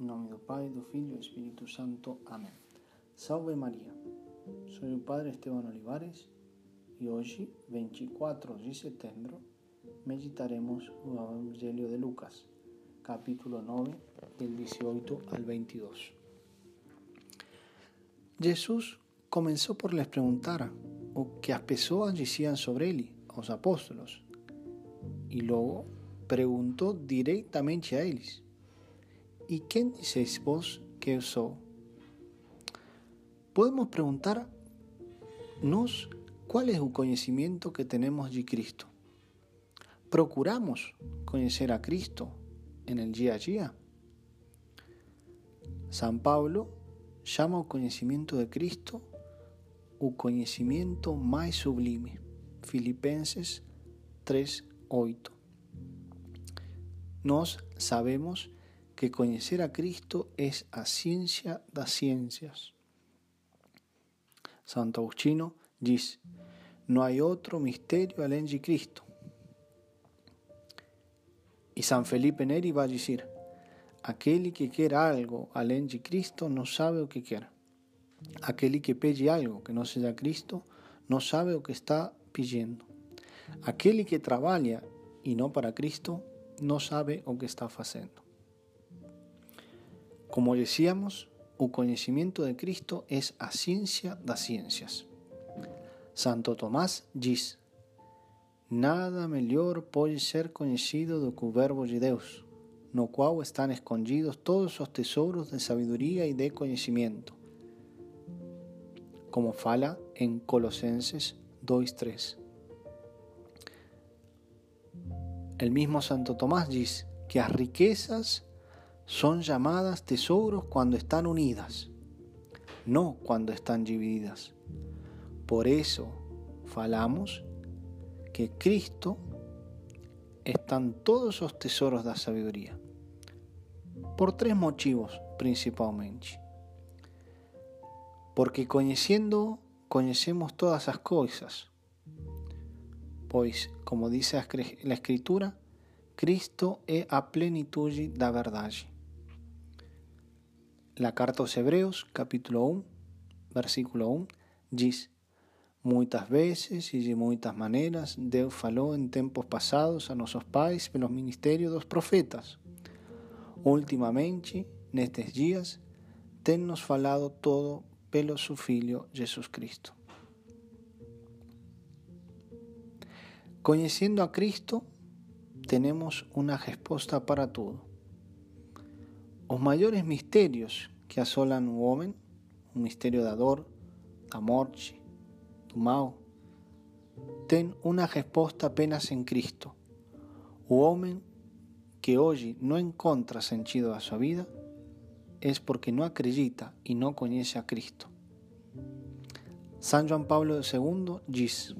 Em nome do Pai, do Filho e do Espírito Santo. Amém. Salve Maria. Sou o Padre Esteban Olivares e hoje, 24 de setembro, meditaremos o Evangelho de Lucas, capítulo 9, del 18 al 22. Jesus começou por lhes perguntar o que as pessoas diziam sobre ele, aos apóstolos, e logo perguntou diretamente a eles ¿Y quién dices vos que soy? Podemos preguntarnos cuál es el conocimiento que tenemos de Cristo. ¿Procuramos conocer a Cristo en el día a día? San Pablo llama al conocimiento de Cristo el conocimiento más sublime. Filipenses 3:8. Nos sabemos que conocer a Cristo es a ciencia das ciencias. Santo Agustín dice, no hay otro misterio além de Cristo. Y San Felipe Neri va a decir, aquel que quiere algo além de Cristo no sabe lo que quiere. Aquel que pide algo que no sea Cristo no sabe lo que está pidiendo. Aquel que trabaja y no para Cristo no sabe lo que está haciendo. Como decíamos, el conocimiento de Cristo es a ciencia das ciencias. Santo Tomás dice, Nada mejor puede ser conocido do que o Verbo de Deus, no cual están escondidos todos los tesoros de sabiduría y de conocimiento. Como fala en Colosenses 2.3. El mismo Santo Tomás dice que las riquezas son llamadas tesoros cuando están unidas, no cuando están divididas. Por eso falamos que Cristo están todos los tesoros de la sabiduría. Por tres motivos principalmente. Porque conociendo, conocemos todas las cosas. Pues, como dice la Escritura, Cristo es a plenitude da verdade. La carta a los Hebreos, capítulo 1, versículo 1, dice, Muchas veces y de muchas maneras Deus falou en tiempos pasados a nuestros pais pelos ministerios dos profetas. Últimamente, nestes días, tennos falado todo pelo su Filho Jesus Cristo. Conociendo a Cristo, tenemos una respuesta para todo. Los mayores misterios que asolan un hombre, un misterio de dor, da morte, do mal, ten una respuesta apenas en Cristo. O hombre que hoy no encuentra sentido a su vida es porque no acredita y no conoce a Cristo. San Juan Pablo II dice,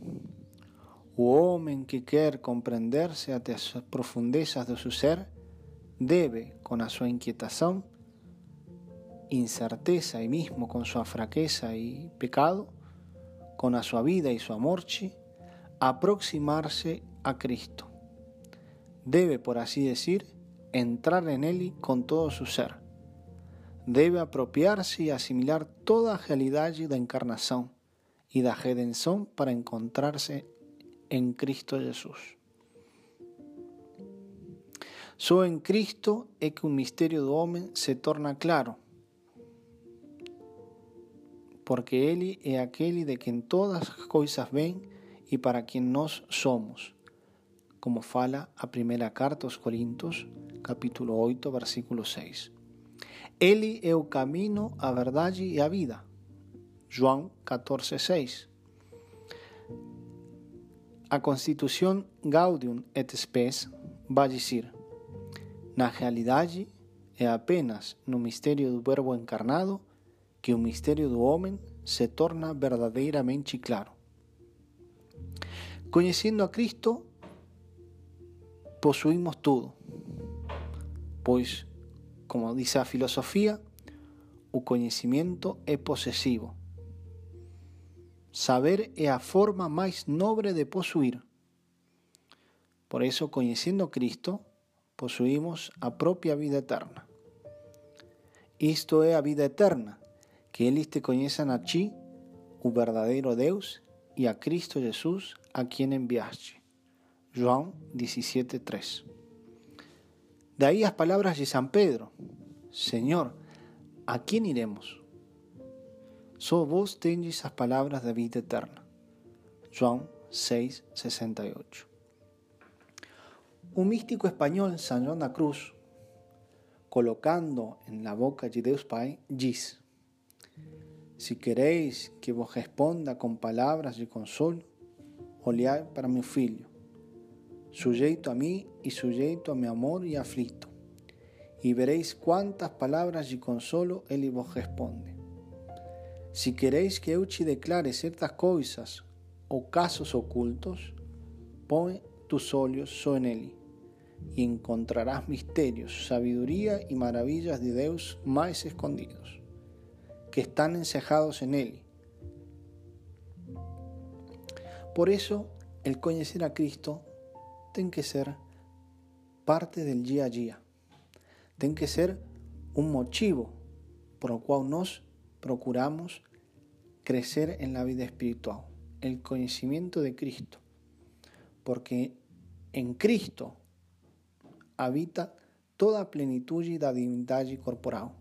o hombre que quiere comprenderse hasta las profundezas de su ser, debe, con a su inquietación, incerteza y mismo con su fraqueza y pecado, con a su vida y su amorche, aproximarse a Cristo. Debe, por así decir, entrar en Él con todo su ser. Debe apropiarse y asimilar toda realidad de encarnación y de redención para encontrarse en Cristo Jesús. Só en Cristo es que un misterio do hombre se torna claro, porque Él es aquel de quien todas las cosas ven y para quien nos somos, como fala a primera carta aos Corintios, capítulo 8, versículo 6. Ele é o camino, a verdade e a vida. João 14, 6. A Constitución Gaudium et Spes vai dizer Na realidade, é apenas no mistério do Verbo encarnado que o mistério do homem se torna verdadeiramente claro. Conhecendo a Cristo, possuímos tudo, pois, como dice a filosofía, o conhecimento é possessivo. Saber é a forma mais nobre de possuir. Por eso, conhecendo a Cristo, posuimos a propia vida eterna. Isto é a vida eterna, que eles te conheçam a ti, o verdadeiro Deus, e a Cristo Jesus, a quem enviaste. João 17:3. Daí as palavras de San Pedro: Senhor, a quem iremos? Só vos tendes as palavras da vida eterna. João 6:68. Un místico español, San Juan da Cruz, colocando en la boca de Deus Pai, diz: Si queréis que vos responda con palabras de consolo, olhai para meu filho, sujeito a mí y sujeito a mi amor y aflito, y veréis cuántas palabras de consolo ele vos responde. Si queréis que eu declare ciertas coisas ou casos ocultos, põe tus olhos en ele y encontrarás misterios, sabiduría y maravillas de Dios más escondidos, que están encejados en Él. Por eso, el conocer a Cristo tiene que ser parte del día a día, tiene que ser un motivo por el cual nos procuramos crecer en la vida espiritual, el conocimiento de Cristo, porque en Cristo habita toda a plenitude da divindade corporal,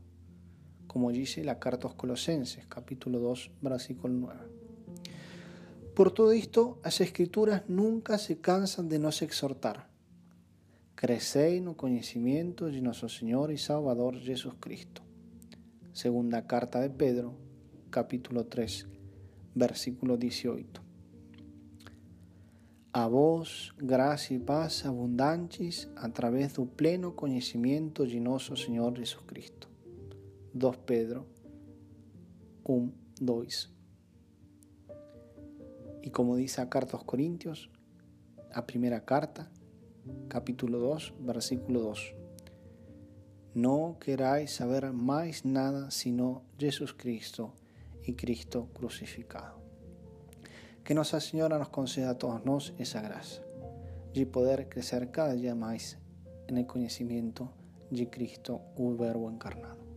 como dice la carta aos Colosenses, capítulo 2, versículo 9. Por todo isto, as Escrituras nunca se cansan de nos exhortar. Crecei no conhecimento de nosso Senhor e Salvador Jesus Cristo. Segunda carta de Pedro, capítulo 3, versículo 18. A vos, graça e paz abundantes a través do pleno conhecimento de nosso Senhor Jesus Cristo. 2 Pedro 1, 2. E como diz a carta aos Coríntios, a primeira carta, capítulo 2, versículo 2. Não queráis saber mais nada sino Jesus Cristo e Cristo crucificado. Que Nuestra Señora nos conceda a todos nos esa gracia de poder crecer cada día más en el conocimiento de Cristo, un verbo encarnado.